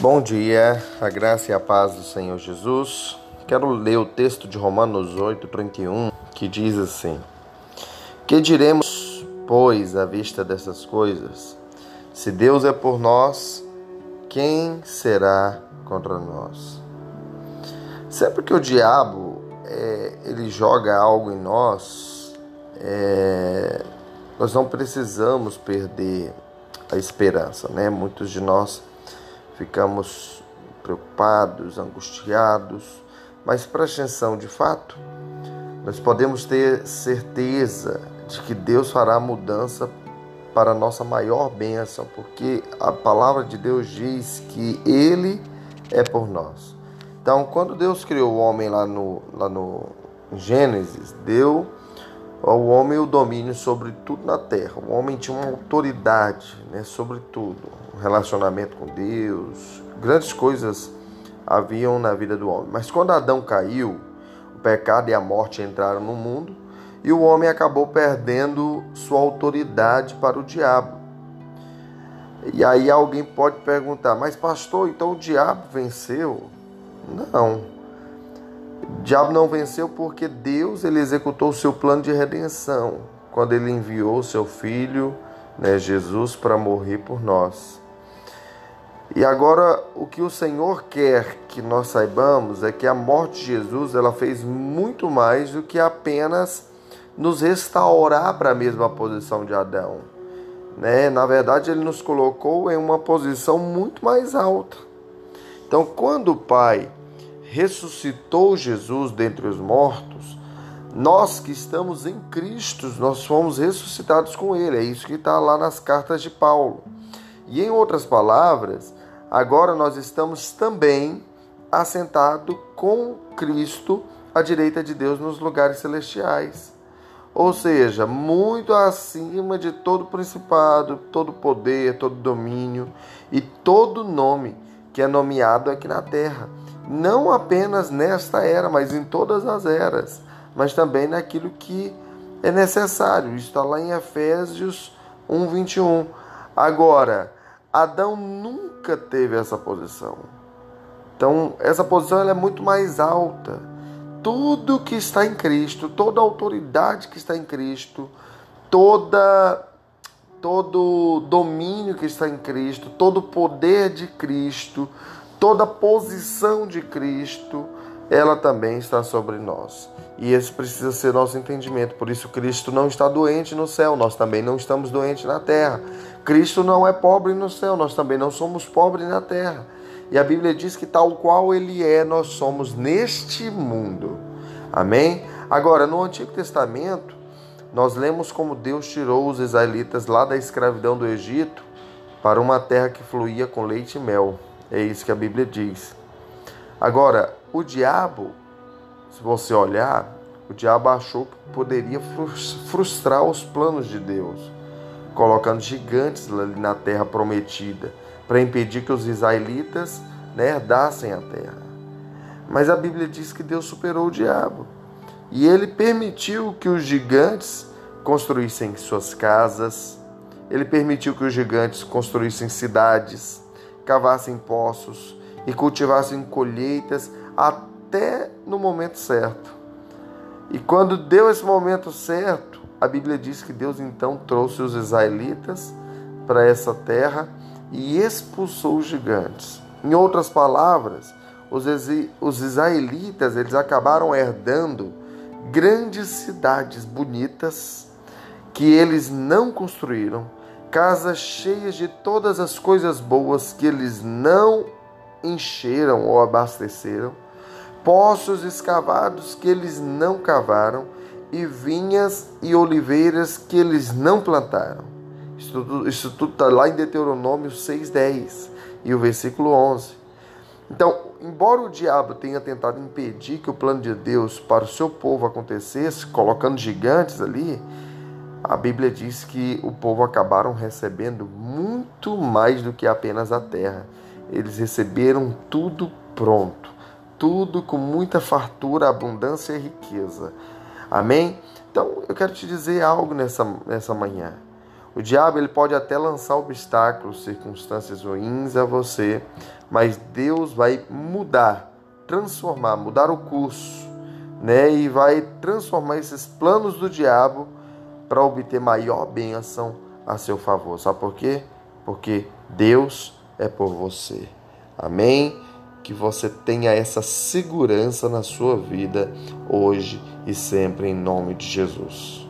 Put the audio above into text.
Bom dia, a graça e a paz do Senhor Jesus. Quero ler o texto de Romanos 8, 31, que diz assim: Que diremos, pois, à vista dessas coisas? Se Deus é por nós, quem será contra nós? Sempre que o diabo é, ele joga algo em nós, é, nós não precisamos perder a esperança, né? Muitos de nós ficamos preocupados, angustiados, mas preste atenção, de fato, nós podemos ter certeza de que Deus fará mudança para nossa maior bênção, porque a palavra de Deus diz que Ele é por nós. Então, quando Deus criou o homem lá no, lá no Gênesis, deu ao homem o domínio sobre tudo na terra. O homem tinha uma autoridade né, sobre tudo. Relacionamento com Deus, grandes coisas haviam na vida do homem. Mas quando Adão caiu, o pecado e a morte entraram no mundo e o homem acabou perdendo sua autoridade para o diabo. E aí alguém pode perguntar, mas pastor, então o diabo venceu? Não. O diabo não venceu porque Deus ele executou o seu plano de redenção quando ele enviou seu filho, né, Jesus, para morrer por nós. E agora o que o Senhor quer que nós saibamos é que a morte de Jesus ela fez muito mais do que apenas nos restaurar para a mesma posição de Adão. Né? Na verdade, ele nos colocou em uma posição muito mais alta. Então, quando o Pai ressuscitou Jesus dentre os mortos, nós que estamos em Cristo, nós fomos ressuscitados com Ele. É isso que está lá nas cartas de Paulo. E em outras palavras, agora nós estamos também assentados com Cristo à direita de Deus nos lugares celestiais. Ou seja, muito acima de todo principado, todo poder, todo domínio e todo nome que é nomeado aqui na terra não apenas nesta era, mas em todas as eras, mas também naquilo que é necessário. Isso está lá em Efésios 1, 21. Agora, Adão nunca teve essa posição. Então, essa posição é muito mais alta. Tudo que está em Cristo, toda autoridade que está em Cristo, toda todo domínio que está em Cristo, todo poder de Cristo, toda posição de Cristo, ela também está sobre nós. E esse precisa ser nosso entendimento. Por isso, Cristo não está doente no céu, nós também não estamos doentes na terra. Cristo não é pobre no céu, nós também não somos pobres na terra. E a Bíblia diz que, tal qual Ele é, nós somos neste mundo. Amém? Agora, no Antigo Testamento, nós lemos como Deus tirou os israelitas lá da escravidão do Egito para uma terra que fluía com leite e mel. É isso que a Bíblia diz. Agora, o diabo, se você olhar, o diabo achou que poderia frustrar os planos de Deus, colocando gigantes ali na terra prometida, para impedir que os israelitas né, herdassem a terra. Mas a Bíblia diz que Deus superou o diabo. E ele permitiu que os gigantes construíssem suas casas, ele permitiu que os gigantes construíssem cidades, cavassem poços e cultivassem colheitas até no momento certo. E quando deu esse momento certo, a Bíblia diz que Deus então trouxe os israelitas para essa terra e expulsou os gigantes. Em outras palavras, os, israelitas eles acabaram herdando grandes cidades bonitas que eles não construíram, casas cheias de todas as coisas boas que eles não encheram ou abasteceram, poços escavados que eles não cavaram, e vinhas e oliveiras que eles não plantaram. Isso tudo, está lá em Deuteronômio 6,10 e o versículo 11. Então, embora o diabo tenha tentado impedir que o plano de Deus para o seu povo acontecesse, colocando gigantes ali, a Bíblia diz que o povo acabaram recebendo muito mais do que apenas a terra. Eles receberam tudo pronto, tudo com muita fartura, abundância e riqueza. Amém? Então eu quero te dizer algo nessa, nessa manhã. O diabo ele pode até lançar obstáculos, circunstâncias ruins a você, mas Deus vai mudar, transformar, mudar o curso, né? E vai transformar esses planos do diabo para obter maior bênção a seu favor. Sabe por quê? Porque Deus é por você. Amém? Que você tenha essa segurança na sua vida hoje e sempre em nome de Jesus.